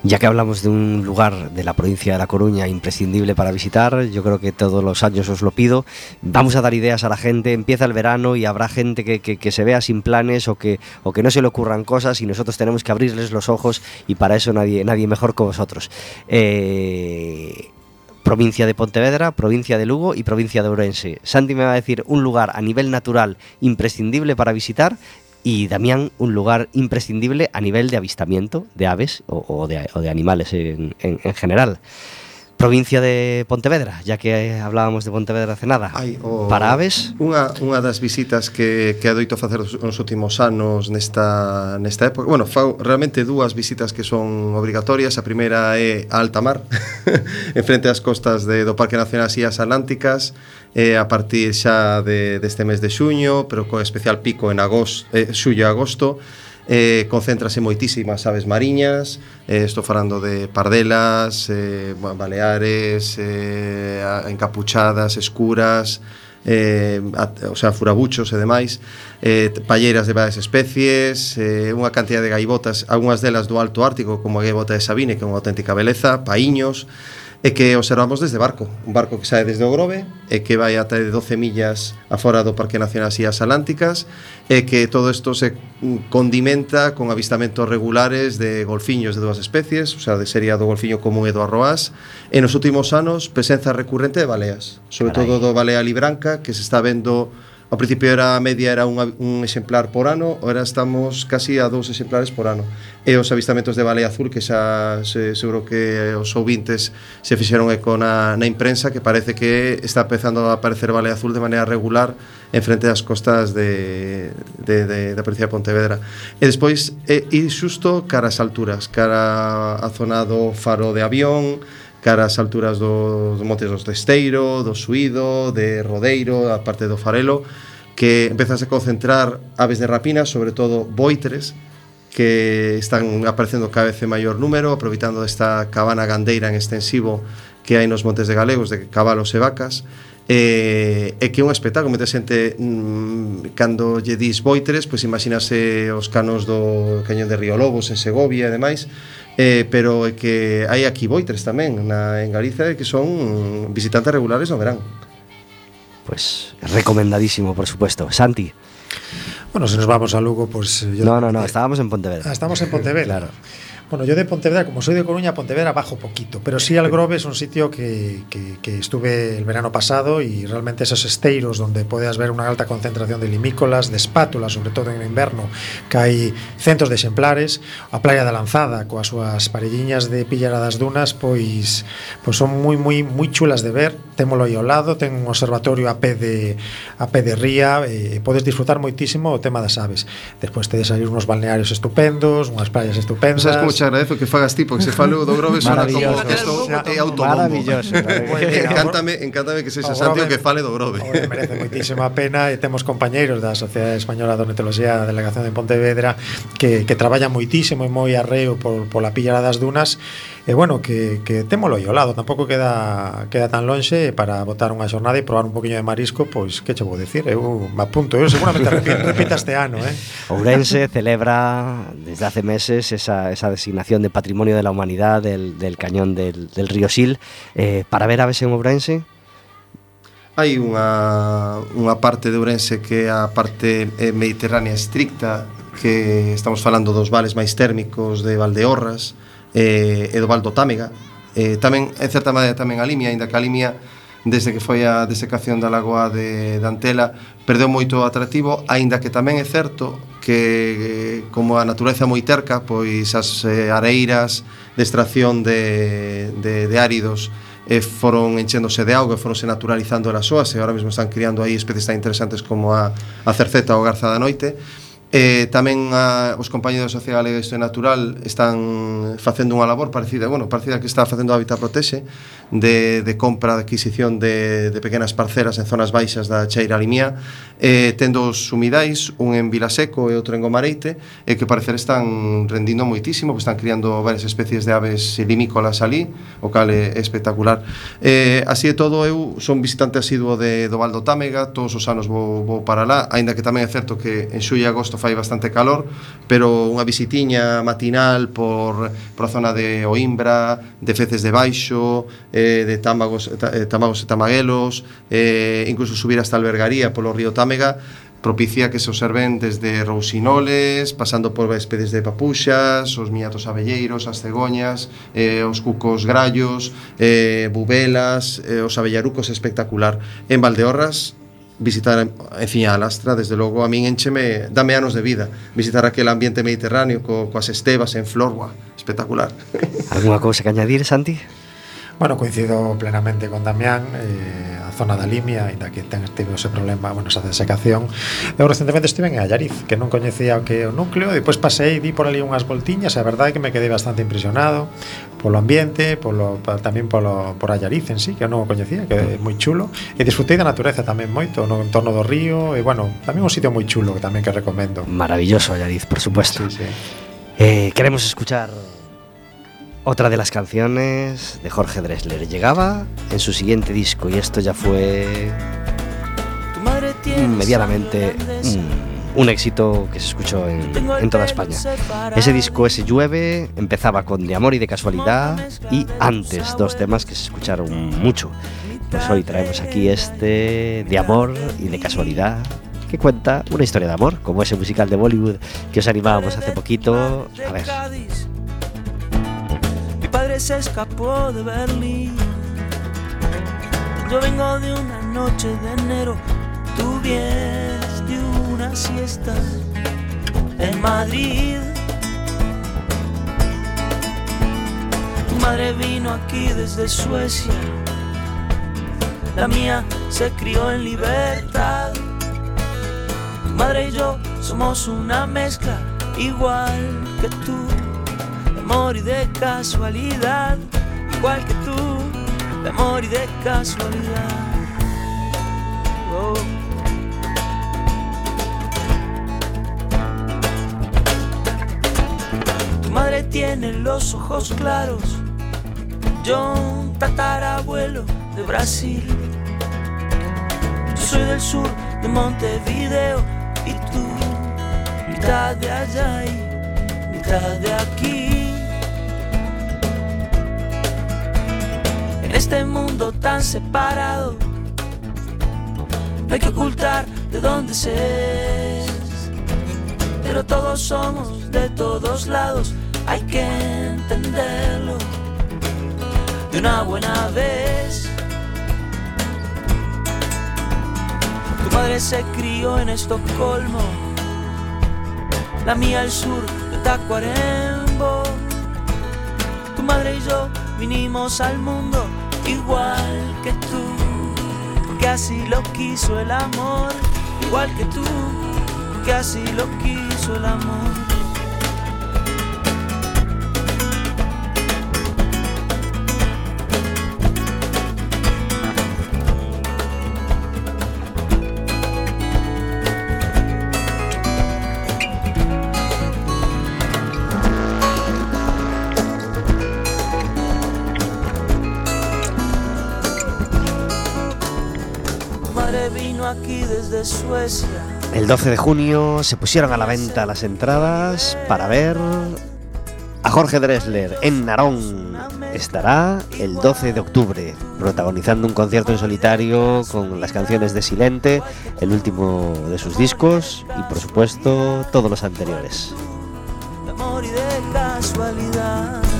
Ya que hablamos de un lugar de la provincia de La Coruña imprescindible para visitar, yo creo que todos los años os lo pido, vamos a dar ideas a la gente, empieza el verano y habrá gente que, que- se vea sin planes o que, o que no se le ocurran cosas y nosotros tenemos que abrirles los ojos y para eso nadie, nadie mejor que vosotros. Eh, provincia de Pontevedra, provincia de Lugo y provincia de Ourense. Santi me va a decir un lugar a nivel natural imprescindible para visitar y Damián un lugar imprescindible a nivel de avistamiento de aves o, o, de, o de, animales en, en, en, general. Provincia de Pontevedra, ya que hablábamos de Pontevedra hace nada. Hai, o, Para aves... Unha, unha das visitas que, que adoito facer nos últimos anos nesta, nesta época... Bueno, fau realmente dúas visitas que son obrigatorias. A primeira é a alta mar, <laughs> en frente ás costas de, do Parque Nacional Sillas Atlánticas, eh, a partir xa de, deste mes de xuño, pero con especial pico en agosto, eh, xullo e agosto, eh, concéntrase moitísimas aves mariñas, eh, estou falando de pardelas, eh, baleares, eh, encapuchadas, escuras, eh, a, o sea, furabuchos e demais, eh, palleiras de varias especies, eh, unha cantidad de gaivotas, algunhas delas do Alto Ártico, como a gaivota de Sabine, que é unha auténtica beleza, paíños, e que observamos desde barco. Un barco que sae desde o Grove e que vai ata 12 millas afora do Parque Nacional Illas Atlánticas e que todo isto se condimenta con avistamentos regulares de golfiños de dúas especies, o sea, de sería do golfiño común e do arroás, e nos últimos anos presenza recurrente de baleas, sobre Carai. todo do balea libranca que se está vendo Ao principio era a media era un, un exemplar por ano, ahora estamos casi a dous exemplares por ano. E os avistamentos de Baleia Azul, que xa se, seguro que os ouvintes se fixeron eco na, na imprensa, que parece que está empezando a aparecer Baleia Azul de maneira regular en frente das costas de, de, de, da provincia de Pontevedra. E despois, e, e xusto cara as alturas, cara a zona do faro de avión, cara ás alturas do, do Montes dos Testeiro, do Suído, de Rodeiro, a parte do Farelo, que empezas a concentrar aves de rapina, sobre todo boitres, que están aparecendo cada vez en maior número, aproveitando esta cabana gandeira en extensivo que hai nos montes de galegos de cabalos e vacas, e, e que é un espectáculo, mete xente mmm, cando lle dis boitres, pois imagínase os canos do Cañón de Río Lobos en Segovia e demais, Eh, pero é que hai aquí boitres tamén na, en Galiza que son visitantes regulares no verán. Pues recomendadísimo, por supuesto. Santi. Bueno, si nos vamos a Lugo, pues... Yo... No, no, no, eh, estábamos en Pontevedra. Ah, estamos en Pontevedra. claro. Bueno, yo de Pontevedra, como soy de Coruña, Pontevedra bajo poquito, pero sí Algrove es un sitio que, que, que, estuve el verano pasado y realmente esos esteiros donde puedes ver una alta concentración de limícolas, de espátulas, sobre todo en inverno, que hai centos de exemplares, a Playa da Lanzada, coas súas parelliñas de pillar das dunas, pois, pois son moi moi moi chulas de ver, témolo aí ao lado, ten un observatorio a pé de a pé de ría, eh, e, podes disfrutar moitísimo o tema das aves. Despois tedes aí uns balnearios estupendos, unhas praias estupendas. ¿Sabes sea, Pois agradezo que fagas ti, porque se falo do Grove sona como que estou é autobombo. Maravilloso. encántame, encántame que sexa Santiago que fale do Grove. Merece moitísima pena e temos compañeiros da Sociedade Española de Ornitoloxía da Delegación de Pontevedra que, que traballan moitísimo e moi arreo por, pola pillada das dunas E bueno, que, que témolo aí ao lado, tampouco queda, queda tan lonxe para botar unha xornada e probar un poquinho de marisco, pois que che vou decir, eu me apunto, eu seguramente repita este ano, eh. <laughs> Ourense celebra desde hace meses esa, esa designación de Patrimonio de la Humanidad del, del cañón del, del río Sil, eh, para ver aves en Ourense, hai unha, unha parte de Ourense que é a parte eh, mediterránea estricta que estamos falando dos vales máis térmicos de Valdeorras eh, e do Támega. Eh, tamén, en certa maneira, tamén a Limia, aínda que a Limia desde que foi a desecación da lagoa de Dantela perdeu moito atractivo, aínda que tamén é certo que eh, como a natureza moi terca, pois as eh, areiras de extracción de, de, de áridos e foron enchéndose de auga, foronse naturalizando as soas e agora mesmo están criando aí especies tan interesantes como a, a cerceta ou garza da noite Eh, tamén a, os compañeros sociales Isto Natural están facendo unha labor parecida, bueno, parecida que está facendo Habitat Protexe, de, de compra, de adquisición de, de pequenas parcelas en zonas baixas da Cheira Limía, eh, tendo os sumidais, un en Vilaseco e outro en Gomareite, e eh, que parecer están rendindo moitísimo, que están criando varias especies de aves limícolas ali, o cal é espectacular. Eh, así de todo, eu son visitante asiduo de, do Valdo Támega, todos os anos vou, vou para lá, aínda que tamén é certo que en xullo e agosto fai bastante calor, pero unha visitiña matinal por, por a zona de Oimbra, de Feces de Baixo, eh, de Támagos, eh, Támagos eh, e Tamaguelos, eh, incluso subir hasta Albergaría polo río Támega, propicia que se observen desde rousinoles, pasando por especies de papuxas, os miatos abelleiros, as cegoñas, eh, os cucos grallos, eh, bubelas, eh, os abellarucos espectacular. En Valdeorras visitar en fin, a Lastra, desde logo a min encheme, dame anos de vida visitar aquel ambiente mediterráneo co, coas estebas en Florua, espectacular Alguna cousa que añadir, Santi? Bueno, coincido plenamente con Damián eh, A zona da Limia, ainda que ten tivo ese problema, bueno, esa desecación. Eu recentemente estive en Allariz, que non coñecía o que o núcleo Depois pasei, di por ali unhas voltiñas E a verdade é que me quedei bastante impresionado Polo ambiente, polo, pa, tamén polo, por Allariz en sí, que eu non o coñecía Que é moi chulo E disfrutei da natureza tamén moito No entorno do río, e bueno, tamén un sitio moi chulo que tamén que recomendo. Maravilloso Allariz, por supuesto. Sí, sí. Eh, queremos escuchar otra de las canciones de Jorge Dressler. Llegaba en su siguiente disco y esto ya fue medianamente mm, un éxito que se escuchó en, en toda España. Ese disco, ese llueve, empezaba con De Amor y de Casualidad y antes dos temas que se escucharon mucho. Pues hoy traemos aquí este De Amor y de Casualidad que cuenta una historia de amor, como ese musical de Bollywood que os animábamos hace poquito. A ver, Se escapó de Berlín. Yo vengo de una noche de enero. Tú vienes de una siesta en Madrid. Tu madre vino aquí desde Suecia. La mía se crió en libertad. Tu madre y yo somos una mezcla igual que tú amor y de casualidad, igual que tú, de amor y de casualidad. Oh. Tu madre tiene los ojos claros, yo un tatarabuelo de Brasil. Yo soy del sur de Montevideo y tú, mitad de allá y mitad de aquí. Este mundo tan separado, no hay que ocultar de dónde se es. Pero todos somos de todos lados, hay que entenderlo de una buena vez. Tu madre se crió en Estocolmo, la mía al sur de Tacuarembó. Tu madre y yo vinimos al mundo igual que tú, porque así lo quiso el amor, igual que tú, porque así lo quiso el amor. El 12 de junio se pusieron a la venta las entradas para ver a Jorge Dressler en Narón estará el 12 de octubre, protagonizando un concierto en solitario con las canciones de Silente, el último de sus discos y por supuesto todos los anteriores. de amor y de casualidad.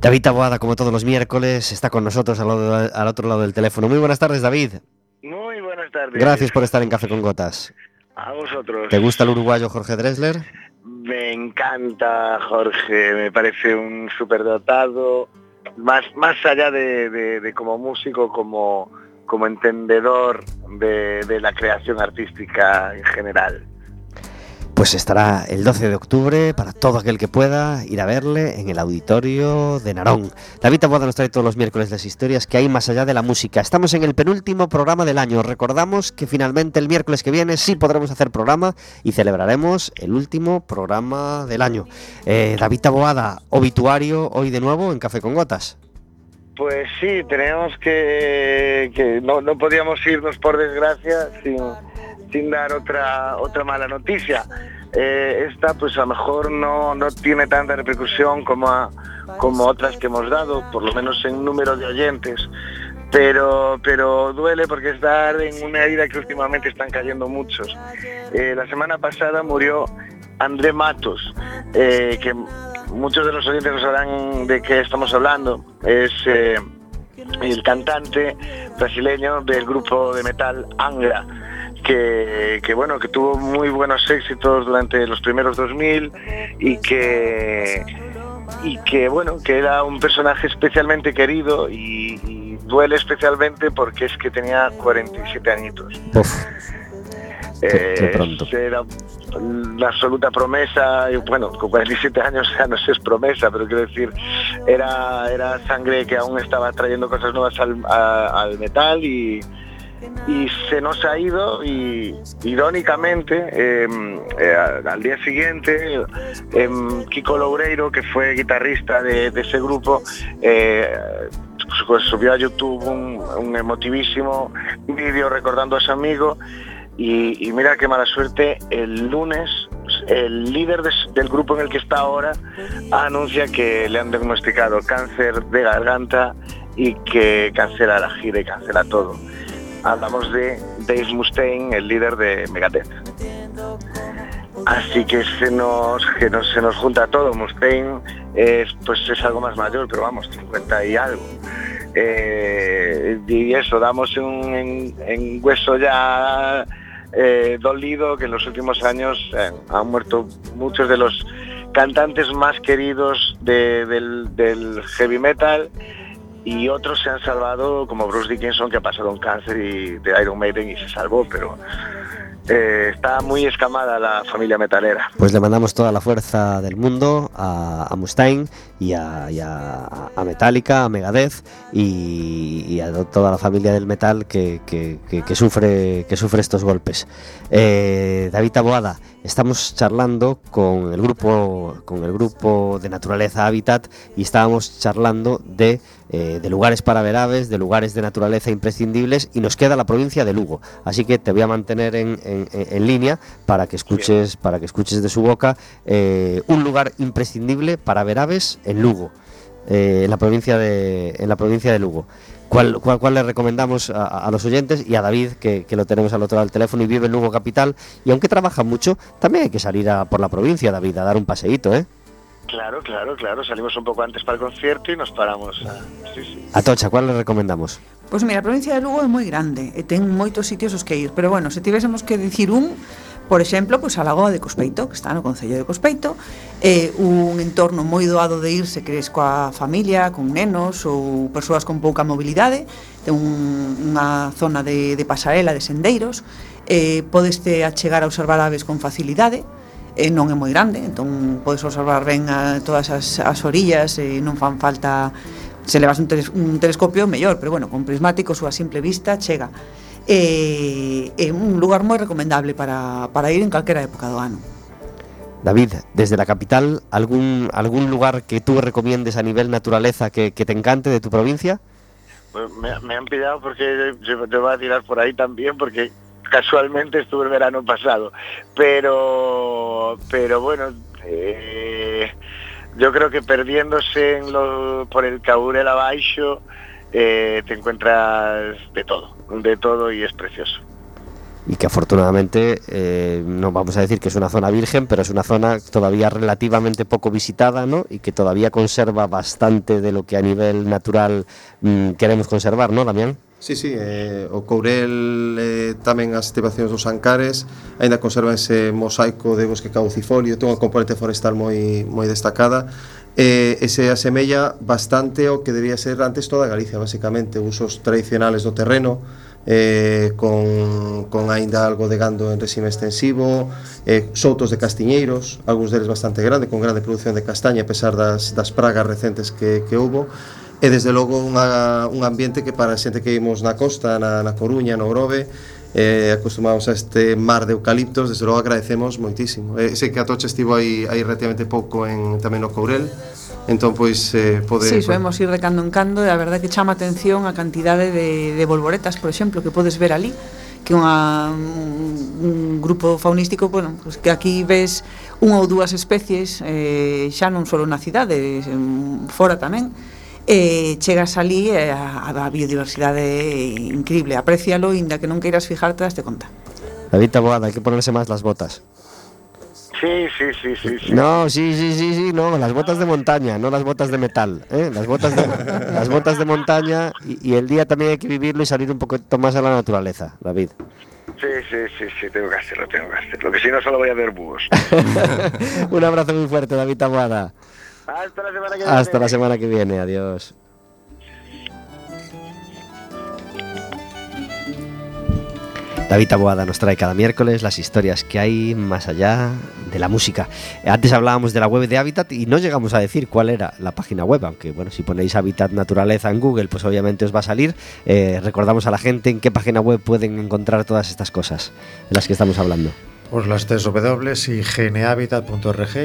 David Taboada, como todos los miércoles, está con nosotros al, lado- al otro lado del teléfono. Muy buenas tardes, David. Muy buenas tardes. Gracias por estar en Café con Gotas. A vosotros. ¿Te gusta el uruguayo Jorge Dressler? Me encanta Jorge, me parece un superdotado, más, más allá de, de- de como músico, como, como entendedor de, de la creación artística en general. Pues estará el 12 de octubre para todo aquel que pueda ir a verle en el auditorio de Narón. David Taboada nos trae todos los miércoles las historias que hay más allá de la música. Estamos en el penúltimo programa del año. Recordamos que finalmente el miércoles que viene sí podremos hacer programa y celebraremos el último programa del año. Eh, David Taboada, obituario hoy de nuevo en Café con Gotas. Pues sí, tenemos que, no podíamos irnos por desgracia sin, sin dar otra, otra mala noticia. Eh, esta pues a lo mejor no, no tiene tanta repercusión como, como otras que hemos dado, por lo menos en número de oyentes. Pero, pero duele porque es dar en una herida que últimamente están cayendo muchos. Eh, la semana pasada murió André Matos, eh, que muchos de los oyentes no sabrán de qué estamos hablando. Es el cantante brasileño del grupo de metal Angra, que, que, bueno, que tuvo muy buenos éxitos durante los primeros 2000 y que y que bueno, que era un personaje especialmente querido y, y duele especialmente porque es que tenía 47 añitos. Uf, Qué- qué Eh, pronto. Era la absoluta promesa, y bueno, con 47 años ya no sé es promesa, pero quiero decir, era, era sangre que aún estaba trayendo cosas nuevas al, a- al metal y, y se nos ha ido y irónicamente eh, eh, al día siguiente em, Kiko Loureiro que fue guitarrista de, ese grupo eh, subió a YouTube un, emotivísimo vídeo recordando a su amigo y, mira qué mala suerte, el lunes el líder de- del grupo en el que está ahora anuncia que le han diagnosticado cáncer de garganta y que cancela la gira y cancela todo. Hablamos de Dave Mustaine, el líder de Megadeth. Así que se nos, que nos, se nos junta todo. Mustaine es, pues es algo más mayor, pero vamos, 50 y algo. Eh, y eso, damos un, hueso ya eh, dolido que en los últimos años eh, han muerto muchos de los cantantes más queridos de- del, del heavy metal y otros se han salvado como Bruce Dickinson que pasaron cáncer y de Iron Maiden y se salvó, pero eh, está muy escamada la familia metalera. Pues le mandamos toda la fuerza del mundo a, a Mustaine y a, a- Metallica, a Megadeth y, a toda la familia del metal que- que sufre, que sufre estos golpes. Eh, David Taboada, estamos charlando con el grupo con el grupo de Naturaleza Habitat y estábamos charlando de, eh, de lugares para ver aves, de lugares de naturaleza imprescindibles y nos queda la provincia de Lugo. Así que te voy a mantener en, en- en línea para que escuches para que escuches de su boca eh, un lugar imprescindible para ver aves en Lugo, eh, en la provincia de en la provincia de Lugo. ¿Cuál, cuál, cuál le recomendamos a, a los oyentes y a David, que, que lo tenemos al otro lado del teléfono y vive en Lugo Capital? Y aunque trabaja mucho, también hay que salir a, por la provincia, David, a dar un paseíto, ¿eh? Claro, claro, claro. Salimos un poco antes para el concierto y nos paramos. A... Sí, sí. Atocha, ¿cuál le recomendamos? Pois mira, a provincia de Lugo é moi grande e ten moitos sitios os que ir, pero bueno, se tivésemos que dicir un, Por exemplo, pois a Lagoa de Cospeito, que está no Concello de Cospeito, é un entorno moi doado de ir se crees coa familia, con nenos ou persoas con pouca mobilidade, ten un, unha zona de, de pasarela, de sendeiros, eh, podeste achegar a observar aves con facilidade, eh, non é moi grande, entón podes observar ben a todas as, as orillas, eh, non fan falta se levas un, teles, un telescopio mellor, pero bueno, con prismáticos ou a simple vista chega. E, é un lugar moi recomendable para, para ir en calquera época do ano. David, desde la capital, ¿algún, algún lugar que tú recomiendes a nivel naturaleza que, que te encante de tu provincia? Pues me, me han pillado porque yo, yo voy a tirar por ahí también porque casualmente estuve el verano pasado. Pero, pero bueno, eh, yo creo que perdiéndose en lo, por el Caurel abaixo, eh, te encuentras de todo, de todo y es precioso. Y que afortunadamente, eh, no vamos a decir que es una zona virgen, pero es una zona todavía relativamente poco visitada, ¿no? Y que todavía conserva bastante de lo que a nivel natural mm, queremos conservar, ¿no, Damián? Sí, sí, eh, o Courel eh, tamén as estivacións dos Ancares aínda conserva ese mosaico de bosque caducifolio, ten unha componente forestal moi moi destacada eh, e se asemella bastante ao que debía ser antes toda Galicia, basicamente, usos tradicionales do terreno, eh, con, con aínda algo de gando en resime extensivo, eh, soutos de castiñeiros, algúns deles bastante grande, con grande produción de castaña, a pesar das, das pragas recentes que, que houbo, e desde logo unha, un ambiente que para a xente que vimos na costa, na, na Coruña, no Grove, eh, acostumamos a este mar de eucaliptos, desde logo agradecemos moitísimo. Eh, sei que a Tocha estivo aí, aí relativamente pouco en tamén no Courel, entón pois eh, pode... Sí, podemos ir de cando en cando e a verdade que chama atención a cantidade de, de bolboretas, por exemplo, que podes ver ali que unha, un, un grupo faunístico bueno, pues que aquí ves unha ou dúas especies eh, xa non só na cidade, fora tamén e chegas ali e a, a biodiversidade é increíble, aprecialo, inda que non queiras fijarte, daste conta. David Taboada, hay que ponerse más las botas. Sí, sí, sí, sí. sí. No, sí, sí, sí, sí, no, las botas de montaña, no las botas de metal, ¿eh? las botas de, las botas de montaña y, y el día también hay que vivirlo y salir un poquito más a la naturaleza, David. Sí, sí, sí, sí, tengo que hacerlo, tengo que hacerlo. Que si no, solo voy a ver búhos. <laughs> un abrazo muy fuerte, David Taboada. Hasta la semana que viene. Hasta la semana que viene, adiós. David Taboada nos trae cada miércoles las historias que hay más allá de la música. Antes hablábamos de la web de Habitat y no llegamos a decir cuál era la página web, aunque bueno, si ponéis Habitat Naturaleza en Google, pues obviamente os va a salir. Eh, recordamos a la gente en qué página web pueden encontrar todas estas cosas de las que estamos hablando. Pues las tres W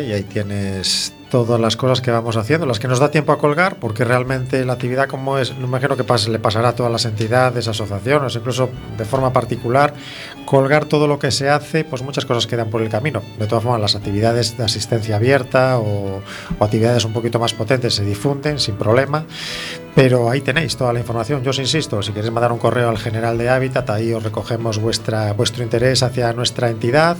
y ahí tienes todas las cosas que vamos haciendo, las que nos da tiempo a colgar, porque realmente la actividad como es, me imagino que le pasará a todas las entidades, asociaciones, incluso de forma particular, colgar todo lo que se hace, pues muchas cosas quedan por el camino. De todas formas, las actividades de asistencia abierta o actividades un poquito más potentes se difunden sin problema, pero ahí tenéis toda la información. Yo os insisto, si queréis mandar un correo al general de Hábitat, ahí os recogemos vuestra, vuestro interés hacia nuestra entidad.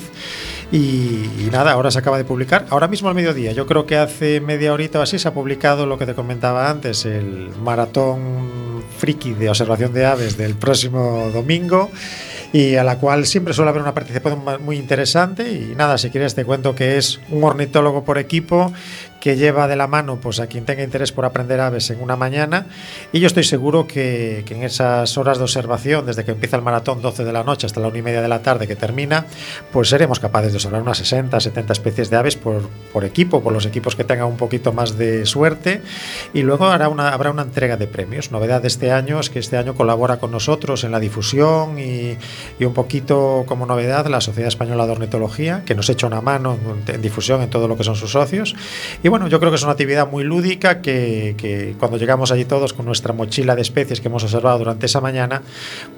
Y, nada, ahora se acaba de publicar, ahora mismo al mediodía, yo creo que hace media horita o así se ha publicado lo que te comentaba antes, el maratón friki de observación de aves del próximo domingo y a la cual siempre suele haber una participación muy interesante y nada, si quieres te cuento que es un ornitólogo por equipo que lleva de la mano pues a quien tenga interés por aprender aves en una mañana. Y yo estoy seguro que, en esas horas de observación desde que empieza el maratón 12 de la noche hasta la 1 y media de la tarde que termina pues seremos capaces de observar unas 60 70 especies de aves por, por equipo por los equipos que tengan un poquito más de suerte. Y luego habrá una, entrega de premios. Novedad de este año es que este año colabora con nosotros en la difusión y, un poquito como novedad la Sociedad Española de Ornitología que nos echa una mano en, difusión en todo lo que son sus socios bueno, yo creo que es una actividad muy lúdica que, que, cuando llegamos allí todos con nuestra mochila de especies que hemos observado durante esa mañana,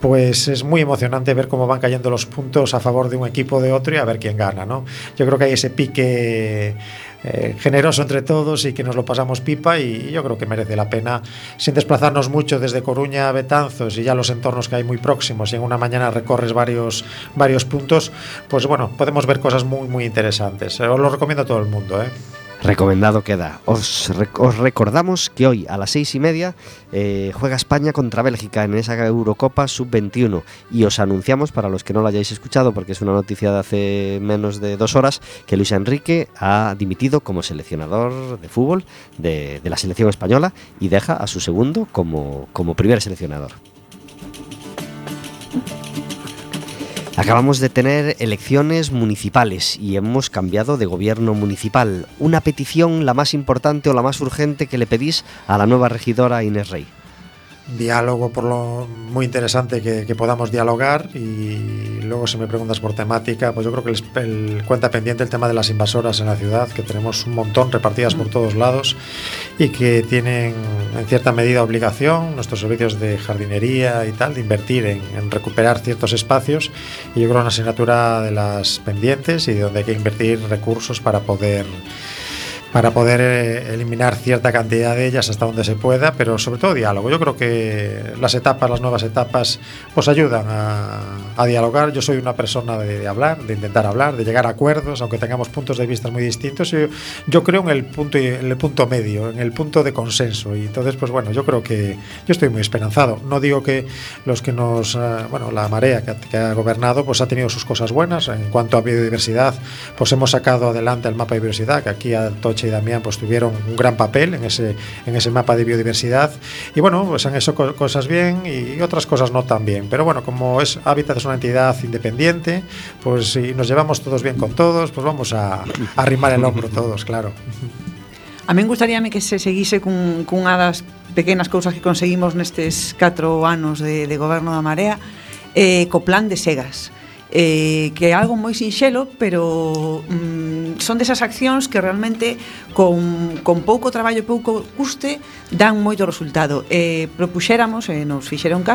pues es muy emocionante ver cómo van cayendo los puntos a favor de un equipo o de otro y a ver quién gana, ¿no? Yo creo que hay ese pique eh, generoso entre todos y que nos lo pasamos pipa y yo creo que merece la pena sin desplazarnos mucho desde Coruña a Betanzos y ya los entornos que hay muy próximos y en una mañana recorres varios, varios puntos, pues bueno, podemos ver cosas muy muy interesantes. Os lo recomiendo a todo el mundo, ¿eh? Recomendado queda. Os, os, recordamos que hoy a las seis y media eh, juega España contra Bélgica en esa Eurocopa Sub-21 y os anunciamos, para los que no lo hayáis escuchado, porque es una noticia de hace menos de dos horas, que Luis Enrique ha dimitido como seleccionador de fútbol de, de la selección española y deja a su segundo como, como primer seleccionador. Acabamos de tener elecciones municipales y hemos cambiado de gobierno municipal. Una petición, la más importante o la más urgente que le pedís a la nueva regidora Inés Rey. Diálogo por lo muy interesante que, que podamos dialogar y luego si me preguntas por temática, pues yo creo que el, el, cuenta pendiente el tema de las invasoras en la ciudad, que tenemos un montón repartidas por todos lados y que tienen en cierta medida obligación nuestros servicios de jardinería y tal de invertir en, en recuperar ciertos espacios y yo creo una asignatura de las pendientes y de donde hay que invertir recursos para poder para poder eh, eliminar cierta cantidad de ellas hasta donde se pueda, pero sobre todo diálogo. Yo creo que las etapas, las nuevas etapas, pues ayudan a, a dialogar. Yo soy una persona de, hablar, de intentar hablar, de llegar a acuerdos, aunque tengamos puntos de vista muy distintos. Yo, creo en el punto en el punto medio, en el punto de consenso. Y entonces, pues bueno, yo creo que yo estoy muy esperanzado. No digo que los que nos, uh, bueno, la marea que, ha gobernado, pues ha tenido sus cosas buenas. En cuanto a biodiversidad, pues hemos sacado adelante el mapa de biodiversidad, que aquí Toche y Damián pues tuvieron un gran papel en ese, en ese mapa de biodiversidad. Y bueno, pues han hecho cosas bien y otras cosas no tan bien. Pero bueno, como es Hábitat es una entidad independiente, pues si nos llevamos todos bien con todos, pues vamos a, arrimar el hombro todos, claro. A min gustaríame que se seguise cun, cunha das pequenas cousas que conseguimos nestes 4 anos de, de goberno da Marea eh, de segas eh, que é algo moi sinxelo, pero mm, son desas accións que realmente con, con pouco traballo e pouco custe dan moito resultado. Eh, propuxéramos, eh, nos fixeron caso,